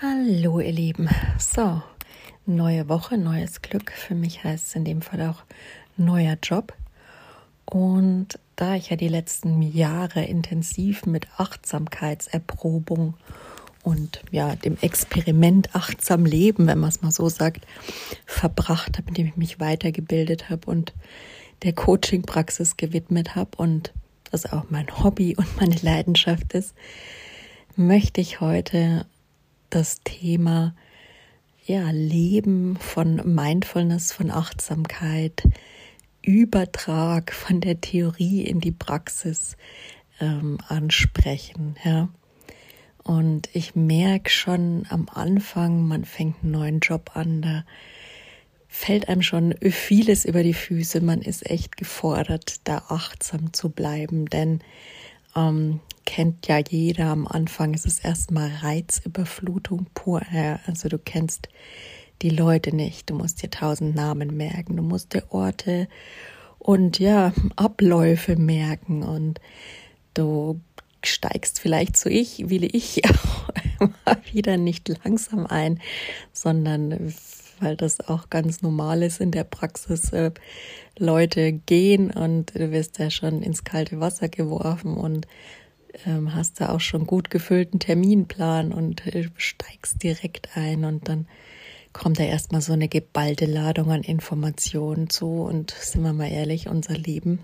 Hallo ihr Lieben. So, neue Woche, neues Glück. Für mich heißt es in dem Fall auch neuer Job. Und da ich ja die letzten Jahre intensiv mit Achtsamkeitserprobung und ja, dem Experiment achtsam leben, wenn man es mal so sagt, verbracht habe, indem ich mich weitergebildet habe und der Coaching-Praxis gewidmet habe und das auch mein Hobby und meine Leidenschaft ist, möchte ich heute das Thema ja, Leben von Mindfulness, von Achtsamkeit, Übertrag von der Theorie in die Praxis ähm, ansprechen. Ja. Und ich merke schon am Anfang, man fängt einen neuen Job an, da fällt einem schon vieles über die Füße. Man ist echt gefordert, da achtsam zu bleiben, denn ähm, kennt ja jeder am Anfang. Es ist erstmal Reizüberflutung pur. Also du kennst die Leute nicht. Du musst dir tausend Namen merken. Du musst dir Orte und ja, Abläufe merken und du steigst vielleicht so ich, wie ich mal wieder nicht langsam ein, sondern weil das auch ganz normal ist in der Praxis. Äh, Leute gehen und du wirst ja schon ins kalte Wasser geworfen und ähm, hast da auch schon gut gefüllten Terminplan und äh, steigst direkt ein und dann kommt da erstmal so eine geballte Ladung an Informationen zu und sind wir mal ehrlich, unser Leben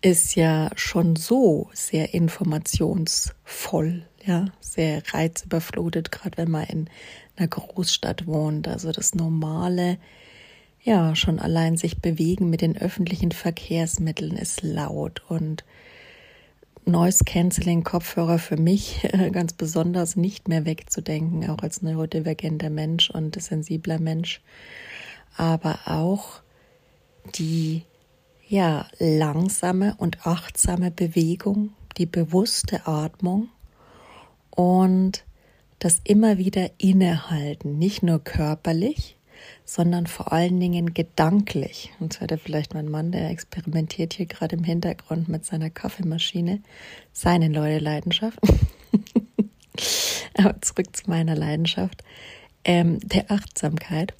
ist ja schon so sehr informationsvoll, ja, sehr reizüberflutet, gerade wenn man in einer Großstadt wohnt. Also das normale, ja, schon allein sich bewegen mit den öffentlichen Verkehrsmitteln ist laut und Noise Canceling Kopfhörer für mich ganz besonders nicht mehr wegzudenken, auch als neurodivergenter Mensch und sensibler Mensch, aber auch die ja langsame und achtsame Bewegung, die bewusste Atmung und das immer wieder innehalten, nicht nur körperlich, sondern vor allen Dingen gedanklich. Und zwar der vielleicht mein Mann, der experimentiert hier gerade im Hintergrund mit seiner Kaffeemaschine, seine neue Leidenschaft. Aber zurück zu meiner Leidenschaft, ähm, der Achtsamkeit,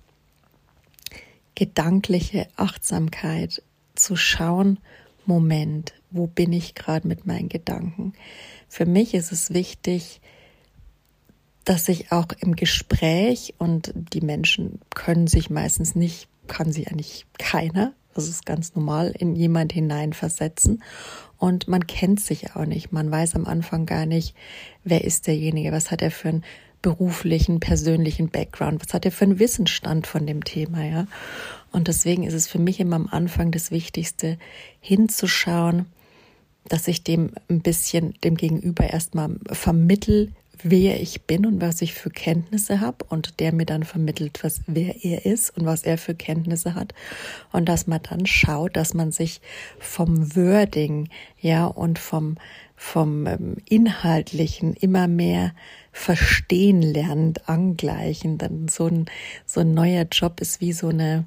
gedankliche Achtsamkeit, zu schauen, Moment, wo bin ich gerade mit meinen Gedanken? Für mich ist es wichtig, dass ich auch im Gespräch und die Menschen können sich meistens nicht, kann sich eigentlich keiner, das ist ganz normal, in jemand hineinversetzen. Und man kennt sich auch nicht. Man weiß am Anfang gar nicht, wer ist derjenige, was hat er für einen beruflichen, persönlichen Background, was hat er für einen Wissensstand von dem Thema, ja. Und deswegen ist es für mich immer am Anfang das Wichtigste, hinzuschauen, dass ich dem ein bisschen, dem Gegenüber erstmal vermittel, wer ich bin und was ich für Kenntnisse habe und der mir dann vermittelt, was wer er ist und was er für Kenntnisse hat und dass man dann schaut, dass man sich vom Wording ja und vom vom ähm, inhaltlichen immer mehr verstehen lernt, angleichen. Dann so ein so ein neuer Job ist wie so eine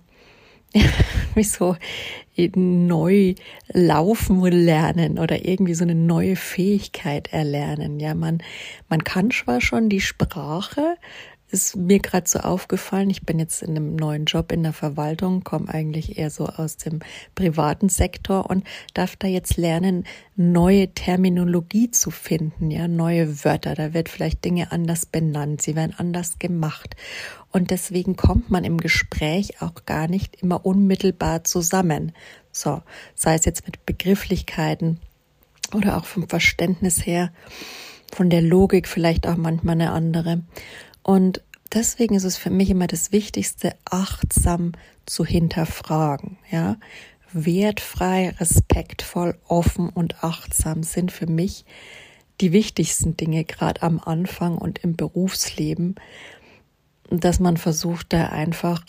wie so neu laufen lernen oder irgendwie so eine neue Fähigkeit erlernen. Ja, man, man kann zwar schon die Sprache, ist mir gerade so aufgefallen. Ich bin jetzt in einem neuen Job in der Verwaltung, komme eigentlich eher so aus dem privaten Sektor und darf da jetzt lernen, neue Terminologie zu finden, ja, neue Wörter. Da wird vielleicht Dinge anders benannt, sie werden anders gemacht. Und deswegen kommt man im Gespräch auch gar nicht immer unmittelbar zusammen. So, sei es jetzt mit Begrifflichkeiten oder auch vom Verständnis her, von der Logik vielleicht auch manchmal eine andere. Und deswegen ist es für mich immer das Wichtigste, achtsam zu hinterfragen, ja. Wertfrei, respektvoll, offen und achtsam sind für mich die wichtigsten Dinge, gerade am Anfang und im Berufsleben, dass man versucht, da einfach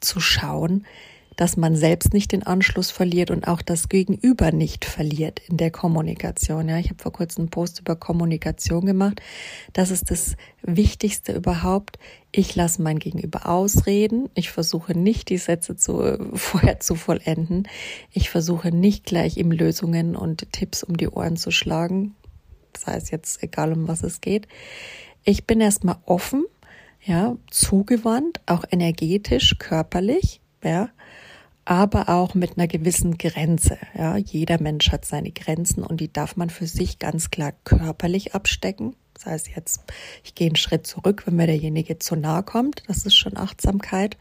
zu schauen, dass man selbst nicht den Anschluss verliert und auch das Gegenüber nicht verliert in der Kommunikation. Ja, ich habe vor kurzem einen Post über Kommunikation gemacht. Das ist das Wichtigste überhaupt. Ich lasse mein Gegenüber ausreden. Ich versuche nicht, die Sätze zu, vorher zu vollenden. Ich versuche nicht gleich ihm Lösungen und Tipps um die Ohren zu schlagen. Sei es jetzt egal, um was es geht. ich bin erstmal offen, ja, zugewandt, auch energetisch, körperlich, ja, aber auch mit einer gewissen Grenze. Ja, jeder Mensch hat seine Grenzen und die darf man für sich ganz klar körperlich abstecken. Das heißt jetzt, ich gehe einen Schritt zurück, wenn mir derjenige zu nahe kommt. Das ist schon Achtsamkeit,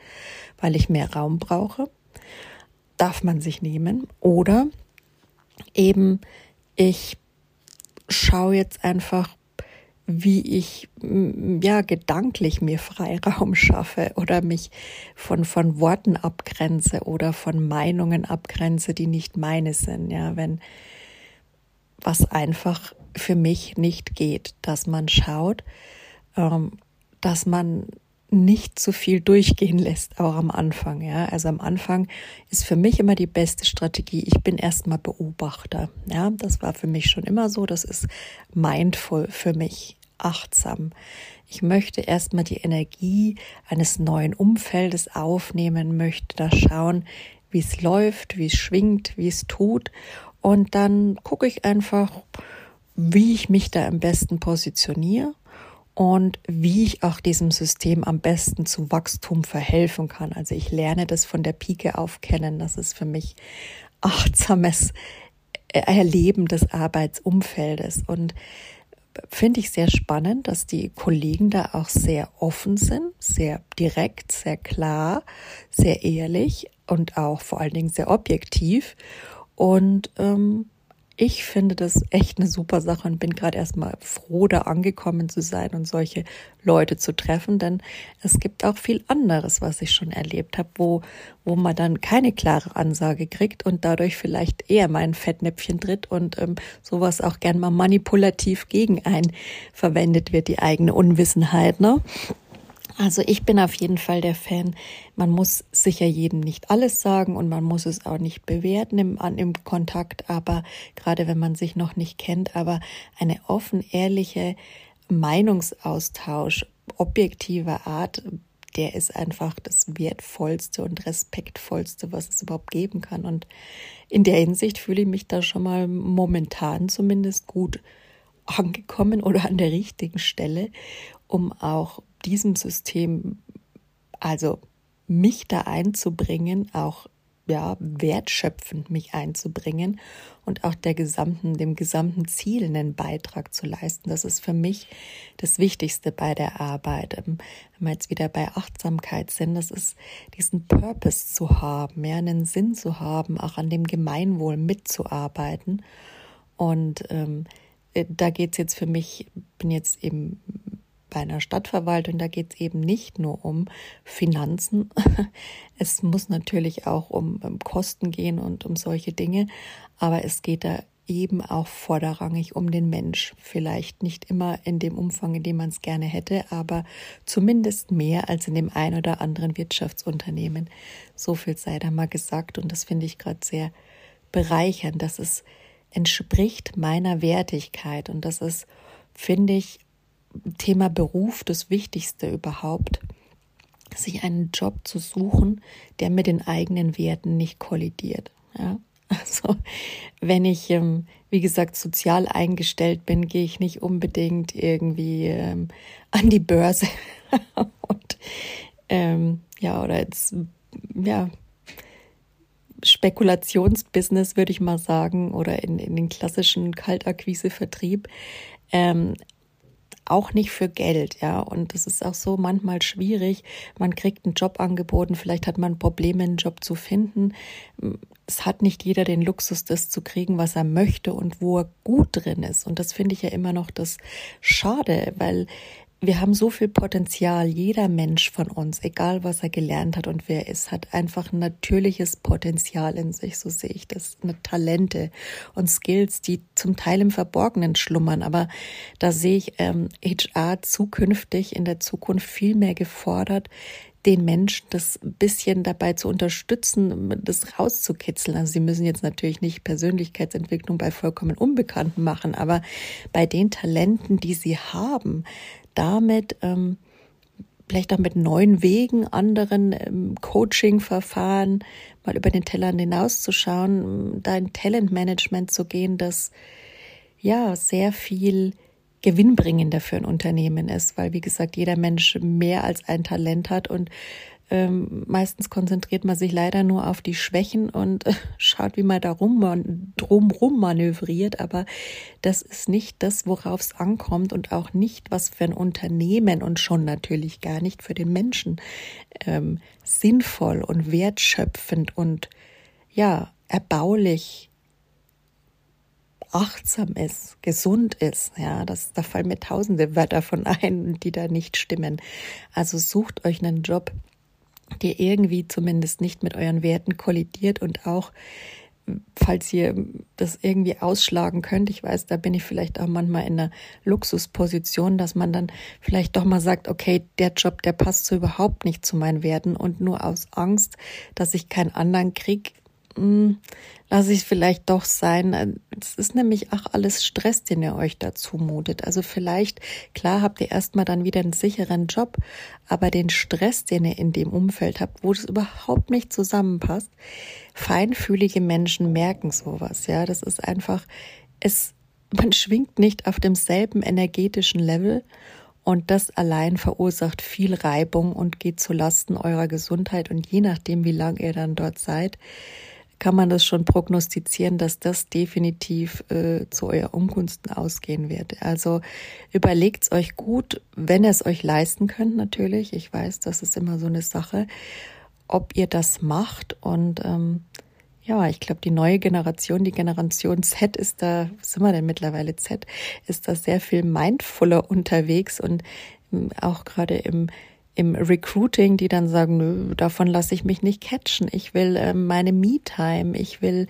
weil ich mehr Raum brauche. Darf man sich nehmen. Oder eben, ich schaue jetzt einfach, wie ich ja gedanklich mir Freiraum schaffe oder mich von von Worten abgrenze oder von Meinungen abgrenze, die nicht meine sind, ja, wenn was einfach für mich nicht geht, dass man schaut, ähm, dass man nicht zu viel durchgehen lässt, auch am Anfang. Ja, also am Anfang ist für mich immer die beste Strategie. Ich bin erstmal Beobachter. Ja, das war für mich schon immer so. Das ist mindful für mich, achtsam. Ich möchte erstmal die Energie eines neuen Umfeldes aufnehmen, möchte da schauen, wie es läuft, wie es schwingt, wie es tut. Und dann gucke ich einfach, wie ich mich da am besten positioniere und wie ich auch diesem System am besten zu Wachstum verhelfen kann. Also ich lerne das von der Pike auf kennen. Das ist für mich achtsames Erleben des Arbeitsumfeldes und finde ich sehr spannend, dass die Kollegen da auch sehr offen sind, sehr direkt, sehr klar, sehr ehrlich und auch vor allen Dingen sehr objektiv. Und ähm, ich finde das echt eine super Sache und bin gerade erstmal froh, da angekommen zu sein und solche Leute zu treffen, denn es gibt auch viel anderes, was ich schon erlebt habe, wo, wo man dann keine klare Ansage kriegt und dadurch vielleicht eher mein Fettnäpfchen tritt und ähm, sowas auch gern mal manipulativ gegen einen verwendet wird, die eigene Unwissenheit, ne? Also ich bin auf jeden Fall der Fan. Man muss sicher jedem nicht alles sagen und man muss es auch nicht bewerten im, im Kontakt, aber gerade wenn man sich noch nicht kennt, aber eine offen, ehrliche Meinungsaustausch objektiver Art, der ist einfach das wertvollste und respektvollste, was es überhaupt geben kann. Und in der Hinsicht fühle ich mich da schon mal momentan zumindest gut angekommen oder an der richtigen Stelle, um auch diesem System, also mich da einzubringen, auch ja, wertschöpfend mich einzubringen und auch der gesamten, dem gesamten Ziel einen Beitrag zu leisten. Das ist für mich das Wichtigste bei der Arbeit. Ähm, wenn wir jetzt wieder bei Achtsamkeit sind, das ist diesen Purpose zu haben, ja, einen Sinn zu haben, auch an dem Gemeinwohl mitzuarbeiten. Und ähm, äh, da geht es jetzt für mich, bin jetzt eben bei einer Stadtverwaltung, da geht es eben nicht nur um Finanzen. Es muss natürlich auch um, um Kosten gehen und um solche Dinge, aber es geht da eben auch vorderrangig um den Mensch. Vielleicht nicht immer in dem Umfang, in dem man es gerne hätte, aber zumindest mehr als in dem ein oder anderen Wirtschaftsunternehmen. So viel sei da mal gesagt und das finde ich gerade sehr bereichernd. Das ist, entspricht meiner Wertigkeit und das ist, finde ich, Thema Beruf das Wichtigste überhaupt, sich einen Job zu suchen, der mit den eigenen Werten nicht kollidiert. Ja? Also wenn ich, ähm, wie gesagt, sozial eingestellt bin, gehe ich nicht unbedingt irgendwie ähm, an die Börse und ähm, ja, oder jetzt, ja, Spekulationsbusiness, würde ich mal sagen, oder in, in den klassischen Kaltakquise-Vertrieb. Ähm, auch nicht für Geld, ja. Und es ist auch so manchmal schwierig. Man kriegt einen Job angeboten, vielleicht hat man Probleme, einen Job zu finden. Es hat nicht jeder den Luxus, das zu kriegen, was er möchte und wo er gut drin ist. Und das finde ich ja immer noch das Schade, weil wir haben so viel Potenzial. Jeder Mensch von uns, egal was er gelernt hat und wer ist, hat einfach ein natürliches Potenzial in sich. So sehe ich das. Eine Talente und Skills, die zum Teil im Verborgenen schlummern. Aber da sehe ich ähm, HR zukünftig in der Zukunft viel mehr gefordert, den Menschen das bisschen dabei zu unterstützen, das rauszukitzeln. Also sie müssen jetzt natürlich nicht Persönlichkeitsentwicklung bei vollkommen Unbekannten machen, aber bei den Talenten, die sie haben, damit ähm, vielleicht auch mit neuen Wegen, anderen ähm, Coaching-Verfahren mal über den Tellerrand hinauszuschauen, da in Talentmanagement zu gehen, das ja sehr viel gewinnbringender für ein Unternehmen ist, weil wie gesagt jeder Mensch mehr als ein Talent hat und ähm, meistens konzentriert man sich leider nur auf die Schwächen und äh, schaut, wie man da rum, drumrum manövriert. Aber das ist nicht das, worauf es ankommt und auch nicht, was für ein Unternehmen und schon natürlich gar nicht für den Menschen ähm, sinnvoll und wertschöpfend und ja, erbaulich achtsam ist, gesund ist, ja, das, da fallen mir tausende Wörter von ein, die da nicht stimmen. Also sucht euch einen Job, der irgendwie zumindest nicht mit euren Werten kollidiert und auch falls ihr das irgendwie ausschlagen könnt, ich weiß, da bin ich vielleicht auch manchmal in einer Luxusposition, dass man dann vielleicht doch mal sagt, okay, der Job, der passt so überhaupt nicht zu meinen Werten und nur aus Angst, dass ich keinen anderen krieg, hm, lasse ich vielleicht doch sein. Es ist nämlich auch alles Stress, den ihr euch dazu mutet. Also vielleicht, klar habt ihr erstmal dann wieder einen sicheren Job, aber den Stress, den ihr in dem Umfeld habt, wo es überhaupt nicht zusammenpasst, feinfühlige Menschen merken sowas. Ja, das ist einfach, es, man schwingt nicht auf demselben energetischen Level und das allein verursacht viel Reibung und geht zu Lasten eurer Gesundheit. Und je nachdem, wie lange ihr dann dort seid, kann man das schon prognostizieren, dass das definitiv äh, zu eurer Ungunsten ausgehen wird. Also überlegt's euch gut, wenn ihr es euch leisten könnt, natürlich. Ich weiß, das ist immer so eine Sache, ob ihr das macht. Und ähm, ja, ich glaube, die neue Generation, die Generation Z ist da, sind wir denn mittlerweile Z, ist da sehr viel mindfuller unterwegs und ähm, auch gerade im im Recruiting, die dann sagen, nö, davon lasse ich mich nicht catchen. Ich will äh, meine Me-Time, ich will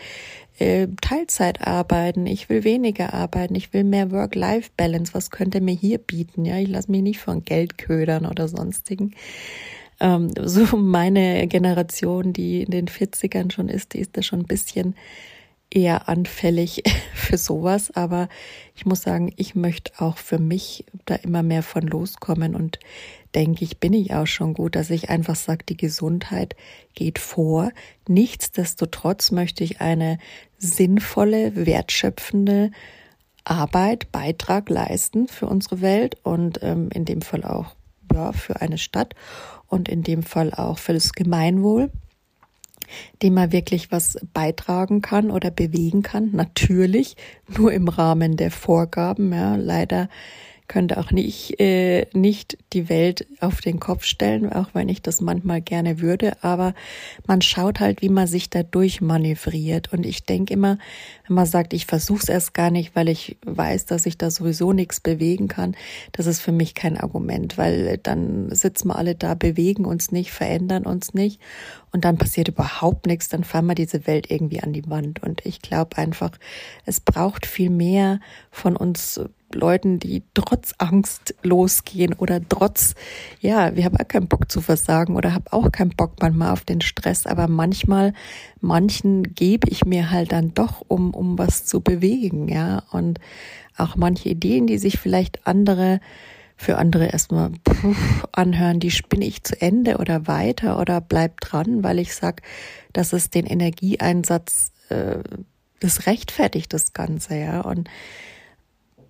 äh, Teilzeit arbeiten, ich will weniger arbeiten, ich will mehr Work-Life-Balance. Was könnte mir hier bieten? Ja, ich lasse mich nicht von Geld ködern oder sonstigen. Ähm, so meine Generation, die in den 40ern schon ist, die ist da schon ein bisschen eher anfällig für sowas, aber ich muss sagen, ich möchte auch für mich da immer mehr von loskommen und denke ich, bin ich auch schon gut, dass ich einfach sage, die Gesundheit geht vor. Nichtsdestotrotz möchte ich eine sinnvolle, wertschöpfende Arbeit, Beitrag leisten für unsere Welt und ähm, in dem Fall auch ja, für eine Stadt und in dem Fall auch für das Gemeinwohl dem man wirklich was beitragen kann oder bewegen kann. Natürlich nur im Rahmen der Vorgaben. Ja, leider könnte auch nicht, äh, nicht die Welt auf den Kopf stellen, auch wenn ich das manchmal gerne würde. Aber man schaut halt, wie man sich da durchmanövriert. Und ich denke immer, man sagt, ich versuche es erst gar nicht, weil ich weiß, dass ich da sowieso nichts bewegen kann, das ist für mich kein Argument, weil dann sitzen wir alle da, bewegen uns nicht, verändern uns nicht. Und dann passiert überhaupt nichts, dann fahren wir diese Welt irgendwie an die Wand. Und ich glaube einfach, es braucht viel mehr von uns Leuten, die trotz Angst losgehen oder trotz, ja, wir haben auch keinen Bock zu versagen oder habe auch keinen Bock manchmal auf den Stress, aber manchmal, manchen gebe ich mir halt dann doch, um, um was zu bewegen, ja, und auch manche Ideen, die sich vielleicht andere für andere erstmal puh, anhören, die spinne ich zu Ende oder weiter oder bleib dran, weil ich sag, dass es den Energieeinsatz, äh, das rechtfertigt das Ganze, ja. Und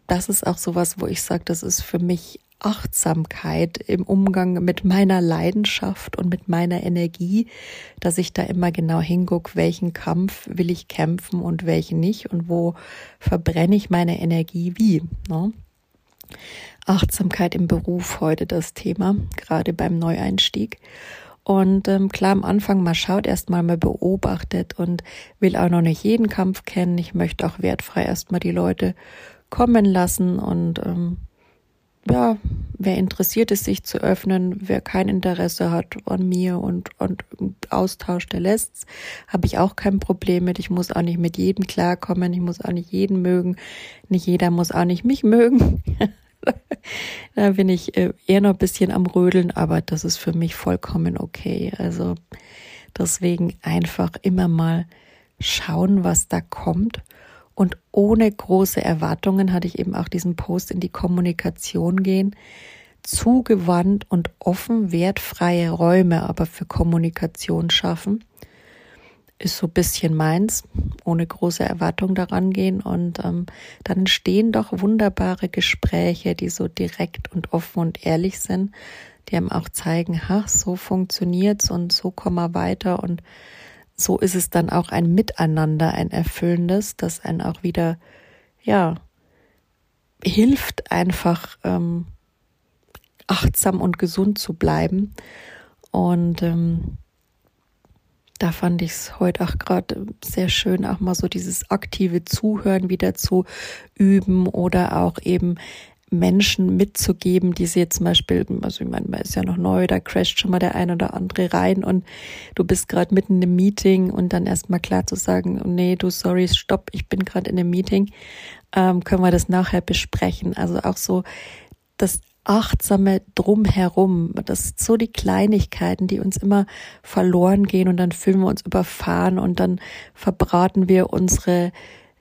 das ist auch sowas, wo ich sage, das ist für mich Achtsamkeit im Umgang mit meiner Leidenschaft und mit meiner Energie, dass ich da immer genau hingucke, welchen Kampf will ich kämpfen und welchen nicht und wo verbrenne ich meine Energie wie. Ne? Achtsamkeit im Beruf heute das Thema, gerade beim Neueinstieg. Und ähm, klar, am Anfang, man schaut erstmal, man beobachtet und will auch noch nicht jeden Kampf kennen. Ich möchte auch wertfrei erstmal die Leute kommen lassen und ähm, ja, wer interessiert ist, sich zu öffnen, wer kein Interesse hat an mir und, und Austausch, der lässt's, habe ich auch kein Problem mit. Ich muss auch nicht mit jedem klarkommen, ich muss auch nicht jeden mögen, nicht jeder muss auch nicht mich mögen. da bin ich äh, eher noch ein bisschen am Rödeln, aber das ist für mich vollkommen okay. Also deswegen einfach immer mal schauen, was da kommt und ohne große Erwartungen hatte ich eben auch diesen Post in die Kommunikation gehen. Zugewandt und offen wertfreie Räume aber für Kommunikation schaffen. ist so ein bisschen meins, ohne große Erwartung daran gehen. Und ähm, dann entstehen doch wunderbare Gespräche, die so direkt und offen und ehrlich sind, die einem auch zeigen, ach, so funktioniert's und so kommen wir weiter. Und so ist es dann auch ein Miteinander, ein erfüllendes, das einen auch wieder, ja, hilft einfach ähm, achtsam und gesund zu bleiben. Und ähm, da fand ich es heute auch gerade sehr schön, auch mal so dieses aktive Zuhören wieder zu üben oder auch eben Menschen mitzugeben, die sie jetzt zum Beispiel, also ich meine, man ist ja noch neu, da crasht schon mal der ein oder andere rein und du bist gerade mitten in einem Meeting und dann erstmal klar zu sagen, nee, du, sorry, stopp, ich bin gerade in einem Meeting, ähm, können wir das nachher besprechen. Also auch so das achtsame Drumherum. Das sind so die Kleinigkeiten, die uns immer verloren gehen und dann fühlen wir uns überfahren und dann verbraten wir unsere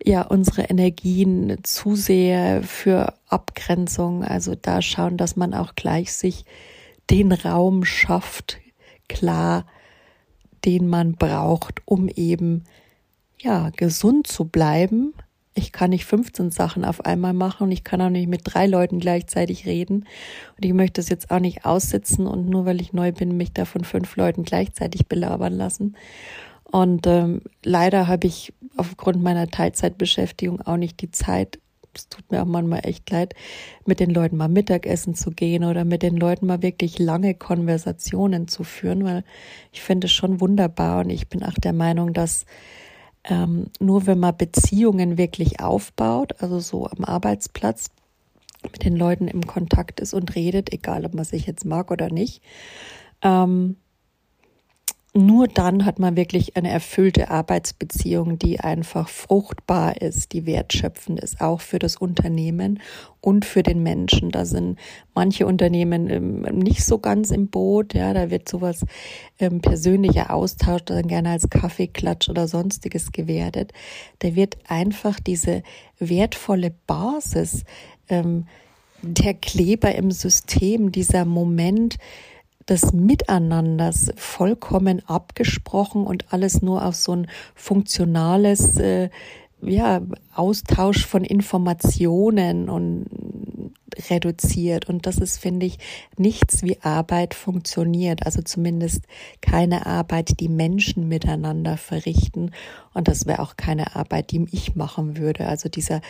ja unsere Energien zu sehr für Abgrenzung. Also da schauen, dass man auch gleich sich den Raum schafft, klar, den man braucht, um eben ja gesund zu bleiben, ich kann nicht 15 Sachen auf einmal machen und ich kann auch nicht mit drei Leuten gleichzeitig reden. Und ich möchte es jetzt auch nicht aussitzen und nur weil ich neu bin, mich da von fünf Leuten gleichzeitig belabern lassen. Und ähm, leider habe ich aufgrund meiner Teilzeitbeschäftigung auch nicht die Zeit, es tut mir auch manchmal echt leid, mit den Leuten mal Mittagessen zu gehen oder mit den Leuten mal wirklich lange Konversationen zu führen, weil ich finde es schon wunderbar und ich bin auch der Meinung, dass ähm, nur wenn man Beziehungen wirklich aufbaut, also so am Arbeitsplatz mit den Leuten im Kontakt ist und redet, egal ob man sich jetzt mag oder nicht, ähm, nur dann hat man wirklich eine erfüllte Arbeitsbeziehung, die einfach fruchtbar ist, die wertschöpfend ist, auch für das Unternehmen und für den Menschen. Da sind manche Unternehmen ähm, nicht so ganz im Boot, ja, da wird sowas ähm, persönlicher Austausch dann gerne als Kaffeeklatsch oder sonstiges gewertet. Da wird einfach diese wertvolle Basis, ähm, der Kleber im System, dieser Moment, des Miteinanders vollkommen abgesprochen und alles nur auf so ein funktionales äh, ja, Austausch von Informationen und reduziert. Und das ist, finde ich, nichts wie Arbeit funktioniert. Also zumindest keine Arbeit, die Menschen miteinander verrichten. Und das wäre auch keine Arbeit, die ich machen würde. Also dieser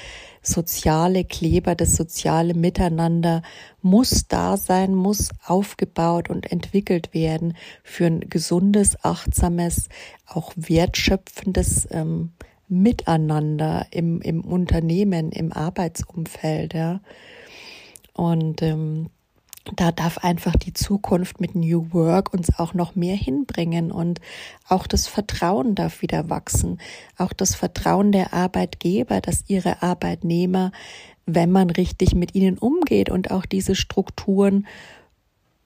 soziale Kleber, das soziale Miteinander muss da sein, muss aufgebaut und entwickelt werden für ein gesundes, achtsames, auch wertschöpfendes ähm, Miteinander im, im Unternehmen, im Arbeitsumfeld, ja. Und ähm, da darf einfach die Zukunft mit New Work uns auch noch mehr hinbringen und auch das Vertrauen darf wieder wachsen. Auch das Vertrauen der Arbeitgeber, dass ihre Arbeitnehmer, wenn man richtig mit ihnen umgeht und auch diese Strukturen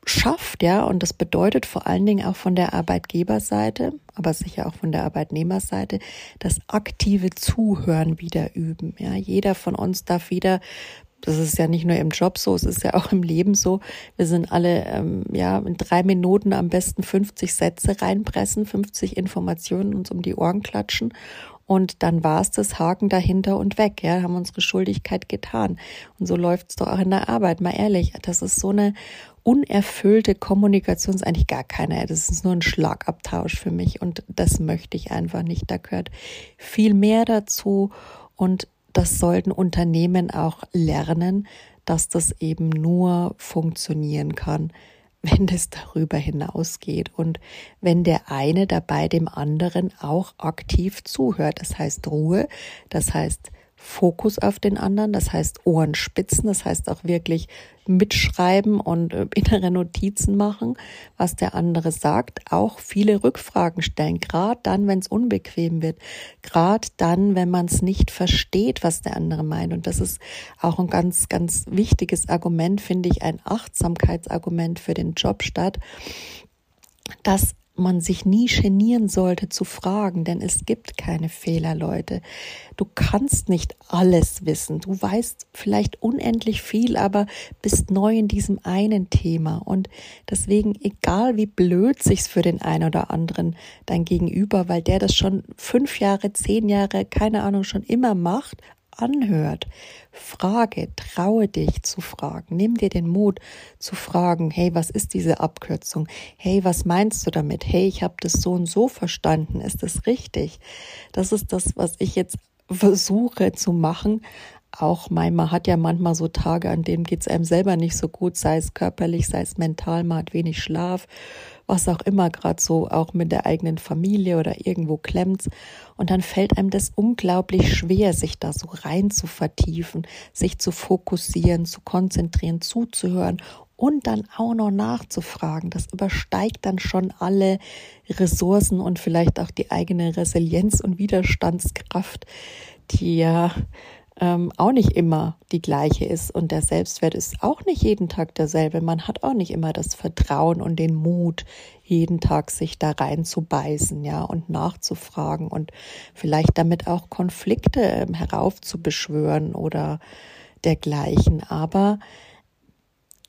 schafft, ja, und das bedeutet vor allen Dingen auch von der Arbeitgeberseite, aber sicher auch von der Arbeitnehmerseite, das aktive Zuhören wieder üben. Ja, jeder von uns darf wieder das ist ja nicht nur im Job so, es ist ja auch im Leben so. Wir sind alle ähm, ja in drei Minuten am besten 50 Sätze reinpressen, 50 Informationen uns um die Ohren klatschen und dann war es das Haken dahinter und weg, ja, haben unsere Schuldigkeit getan. Und so läuft es doch auch in der Arbeit, mal ehrlich. Das ist so eine unerfüllte Kommunikation, ist eigentlich gar keine. Das ist nur ein Schlagabtausch für mich und das möchte ich einfach nicht. Da gehört viel mehr dazu und das sollten Unternehmen auch lernen, dass das eben nur funktionieren kann, wenn es darüber hinausgeht und wenn der eine dabei dem anderen auch aktiv zuhört. Das heißt Ruhe, das heißt Fokus auf den anderen, das heißt Ohren spitzen, das heißt auch wirklich mitschreiben und äh, innere Notizen machen, was der andere sagt, auch viele Rückfragen stellen, gerade dann, wenn es unbequem wird, gerade dann, wenn man es nicht versteht, was der andere meint. Und das ist auch ein ganz, ganz wichtiges Argument, finde ich, ein Achtsamkeitsargument für den Job statt, dass man sich nie genieren sollte zu fragen, denn es gibt keine Fehler, Leute. Du kannst nicht alles wissen. Du weißt vielleicht unendlich viel, aber bist neu in diesem einen Thema. Und deswegen, egal wie blöd sich's für den einen oder anderen dein Gegenüber, weil der das schon fünf Jahre, zehn Jahre, keine Ahnung, schon immer macht, anhört. Frage, traue dich zu fragen. Nimm dir den Mut zu fragen, hey, was ist diese Abkürzung? Hey, was meinst du damit? Hey, ich habe das so und so verstanden. Ist das richtig? Das ist das, was ich jetzt versuche zu machen. Auch man hat ja manchmal so Tage, an denen geht es einem selber nicht so gut, sei es körperlich, sei es mental, man hat wenig Schlaf was auch immer gerade so auch mit der eigenen Familie oder irgendwo klemmt. Und dann fällt einem das unglaublich schwer, sich da so rein zu vertiefen, sich zu fokussieren, zu konzentrieren, zuzuhören und dann auch noch nachzufragen. Das übersteigt dann schon alle Ressourcen und vielleicht auch die eigene Resilienz und Widerstandskraft, die ja ähm, auch nicht immer die gleiche ist. Und der Selbstwert ist auch nicht jeden Tag derselbe. Man hat auch nicht immer das Vertrauen und den Mut, jeden Tag sich da reinzubeißen, ja, und nachzufragen und vielleicht damit auch Konflikte ähm, heraufzubeschwören oder dergleichen. Aber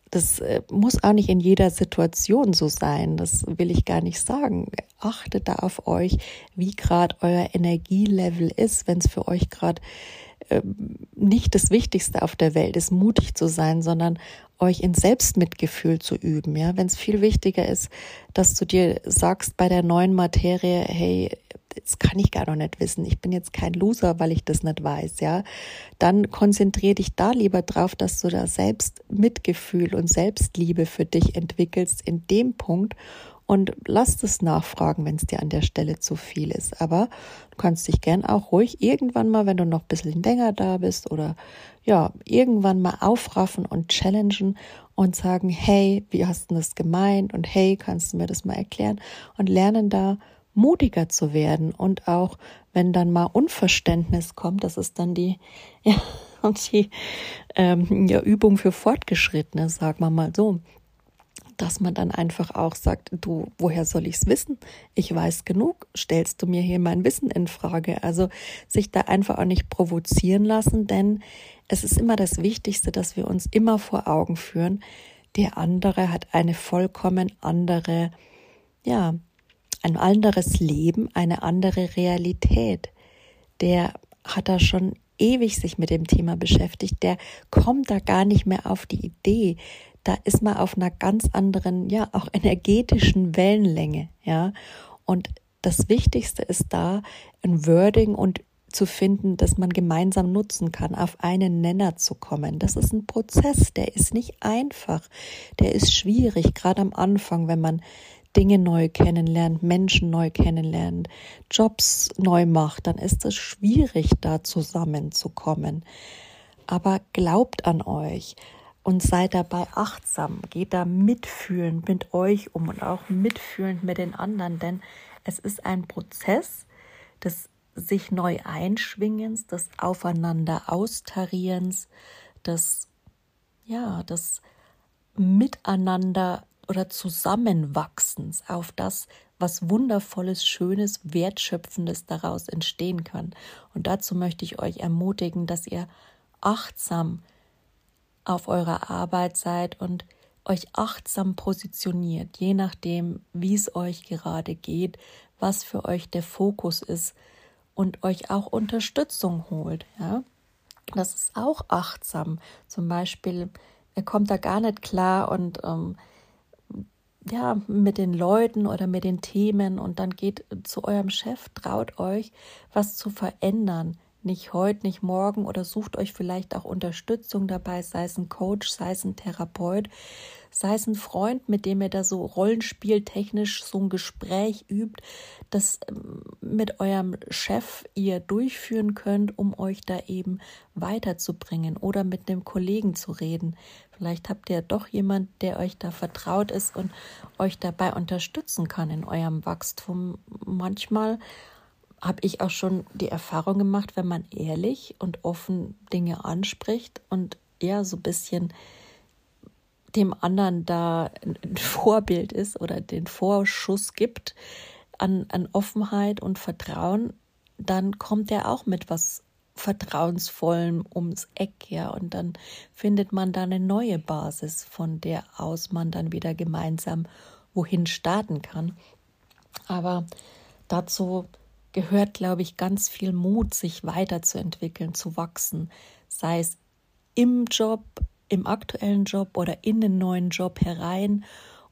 das äh, muss auch nicht in jeder Situation so sein. Das will ich gar nicht sagen. Achtet da auf euch, wie gerade euer Energielevel ist, wenn es für euch gerade nicht das Wichtigste auf der Welt ist, mutig zu sein, sondern euch in Selbstmitgefühl zu üben. Ja, wenn es viel wichtiger ist, dass du dir sagst bei der neuen Materie, hey, das kann ich gar noch nicht wissen. Ich bin jetzt kein Loser, weil ich das nicht weiß. Ja, dann konzentriere dich da lieber drauf, dass du da Selbstmitgefühl und Selbstliebe für dich entwickelst in dem Punkt und lass es nachfragen, wenn es dir an der Stelle zu viel ist. Aber du kannst dich gern auch ruhig irgendwann mal, wenn du noch ein bisschen länger da bist oder ja, irgendwann mal aufraffen und challengen und sagen, hey, wie hast du das gemeint? Und hey, kannst du mir das mal erklären? Und lernen da mutiger zu werden und auch, wenn dann mal Unverständnis kommt, das ist dann die, ja, die ähm, ja, Übung für Fortgeschrittene, sagen wir mal so dass man dann einfach auch sagt, du, woher soll ich es wissen? Ich weiß genug, stellst du mir hier mein Wissen in Frage? Also sich da einfach auch nicht provozieren lassen, denn es ist immer das Wichtigste, dass wir uns immer vor Augen führen, der andere hat eine vollkommen andere, ja, ein anderes Leben, eine andere Realität. Der hat da schon ewig sich mit dem Thema beschäftigt, der kommt da gar nicht mehr auf die Idee, da ist man auf einer ganz anderen, ja, auch energetischen Wellenlänge, ja. Und das Wichtigste ist da, ein Wording und zu finden, dass man gemeinsam nutzen kann, auf einen Nenner zu kommen. Das ist ein Prozess, der ist nicht einfach, der ist schwierig, gerade am Anfang, wenn man Dinge neu kennenlernt, Menschen neu kennenlernt, Jobs neu macht, dann ist es schwierig, da zusammenzukommen. Aber glaubt an euch, und seid dabei achtsam. Geht da mitfühlend mit euch um und auch mitfühlend mit den anderen, denn es ist ein Prozess des sich neu einschwingens, des Aufeinander austarierens, des ja, des Miteinander oder Zusammenwachsens auf das, was Wundervolles, Schönes, Wertschöpfendes daraus entstehen kann. Und dazu möchte ich euch ermutigen, dass ihr achtsam auf eurer Arbeit seid und euch achtsam positioniert, je nachdem, wie es euch gerade geht, was für euch der Fokus ist und euch auch Unterstützung holt. Ja? Das ist auch achtsam. Zum Beispiel, ihr kommt da gar nicht klar und ähm, ja, mit den Leuten oder mit den Themen und dann geht zu eurem Chef, traut euch, was zu verändern nicht heute, nicht morgen oder sucht euch vielleicht auch Unterstützung dabei, sei es ein Coach, sei es ein Therapeut, sei es ein Freund, mit dem ihr da so rollenspieltechnisch so ein Gespräch übt, das ähm, mit eurem Chef ihr durchführen könnt, um euch da eben weiterzubringen oder mit einem Kollegen zu reden. Vielleicht habt ihr doch jemand, der euch da vertraut ist und euch dabei unterstützen kann in eurem Wachstum. Manchmal habe ich auch schon die Erfahrung gemacht, wenn man ehrlich und offen Dinge anspricht und eher so ein bisschen dem anderen da ein Vorbild ist oder den Vorschuss gibt an, an Offenheit und Vertrauen, dann kommt er auch mit was Vertrauensvollem ums Eck, ja, und dann findet man da eine neue Basis, von der aus man dann wieder gemeinsam wohin starten kann. Aber dazu gehört, glaube ich, ganz viel Mut, sich weiterzuentwickeln, zu wachsen, sei es im Job, im aktuellen Job oder in den neuen Job herein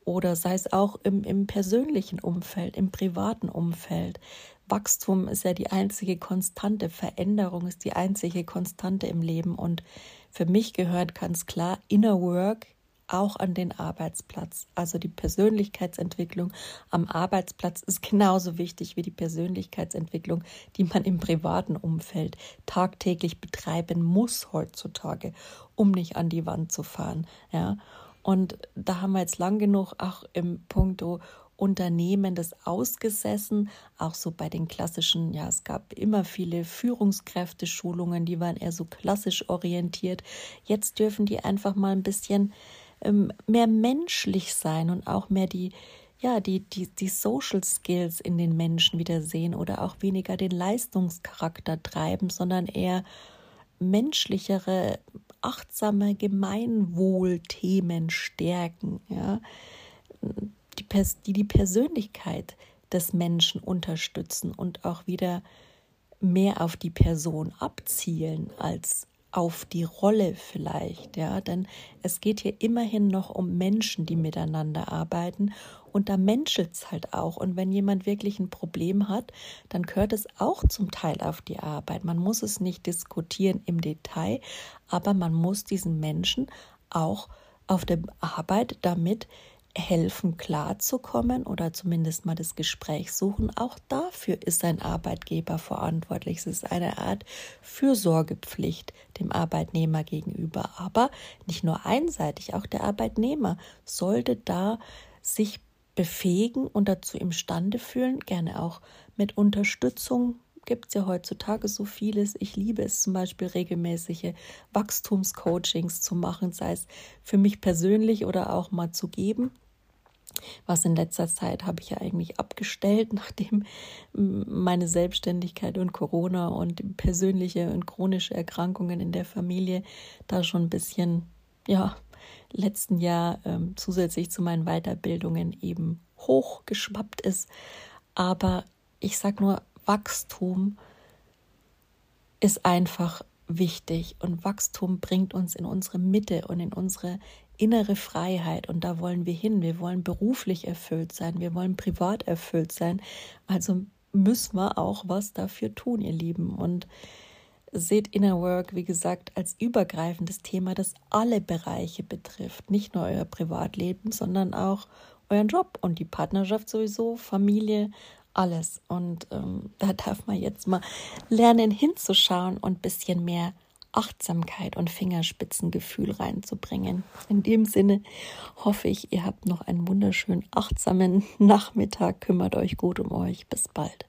oder sei es auch im, im persönlichen Umfeld, im privaten Umfeld. Wachstum ist ja die einzige Konstante, Veränderung ist die einzige Konstante im Leben und für mich gehört ganz klar Inner Work auch an den Arbeitsplatz. Also die Persönlichkeitsentwicklung am Arbeitsplatz ist genauso wichtig wie die Persönlichkeitsentwicklung, die man im privaten Umfeld tagtäglich betreiben muss heutzutage, um nicht an die Wand zu fahren. Ja. Und da haben wir jetzt lang genug auch im Punkto Unternehmen das ausgesessen, auch so bei den klassischen, ja, es gab immer viele Führungskräfte-Schulungen, die waren eher so klassisch orientiert. Jetzt dürfen die einfach mal ein bisschen mehr menschlich sein und auch mehr die, ja, die, die, die Social Skills in den Menschen wieder sehen oder auch weniger den Leistungscharakter treiben, sondern eher menschlichere, achtsame Gemeinwohlthemen stärken, ja, die, die die Persönlichkeit des Menschen unterstützen und auch wieder mehr auf die Person abzielen als auf die Rolle vielleicht, ja, denn es geht hier immerhin noch um Menschen, die miteinander arbeiten. Und da menschelt es halt auch. Und wenn jemand wirklich ein Problem hat, dann gehört es auch zum Teil auf die Arbeit. Man muss es nicht diskutieren im Detail, aber man muss diesen Menschen auch auf der Arbeit damit helfen, klarzukommen oder zumindest mal das Gespräch suchen. Auch dafür ist ein Arbeitgeber verantwortlich. Es ist eine Art Fürsorgepflicht dem Arbeitnehmer gegenüber. Aber nicht nur einseitig, auch der Arbeitnehmer sollte da sich befähigen und dazu imstande fühlen, gerne auch mit Unterstützung gibt es ja heutzutage so vieles. Ich liebe es zum Beispiel regelmäßige Wachstumscoachings zu machen, sei es für mich persönlich oder auch mal zu geben. Was in letzter Zeit habe ich ja eigentlich abgestellt, nachdem meine Selbstständigkeit und Corona und persönliche und chronische Erkrankungen in der Familie da schon ein bisschen, ja, letzten Jahr ähm, zusätzlich zu meinen Weiterbildungen eben hochgeschwappt ist. Aber ich sage nur, Wachstum ist einfach wichtig und Wachstum bringt uns in unsere Mitte und in unsere innere Freiheit und da wollen wir hin. Wir wollen beruflich erfüllt sein, wir wollen privat erfüllt sein. Also müssen wir auch was dafür tun, ihr Lieben. Und seht Inner Work, wie gesagt, als übergreifendes Thema, das alle Bereiche betrifft. Nicht nur euer Privatleben, sondern auch euren Job und die Partnerschaft sowieso, Familie, alles. Und ähm, da darf man jetzt mal lernen hinzuschauen und ein bisschen mehr Achtsamkeit und Fingerspitzengefühl reinzubringen. In dem Sinne hoffe ich, ihr habt noch einen wunderschönen achtsamen Nachmittag. Kümmert euch gut um euch. Bis bald.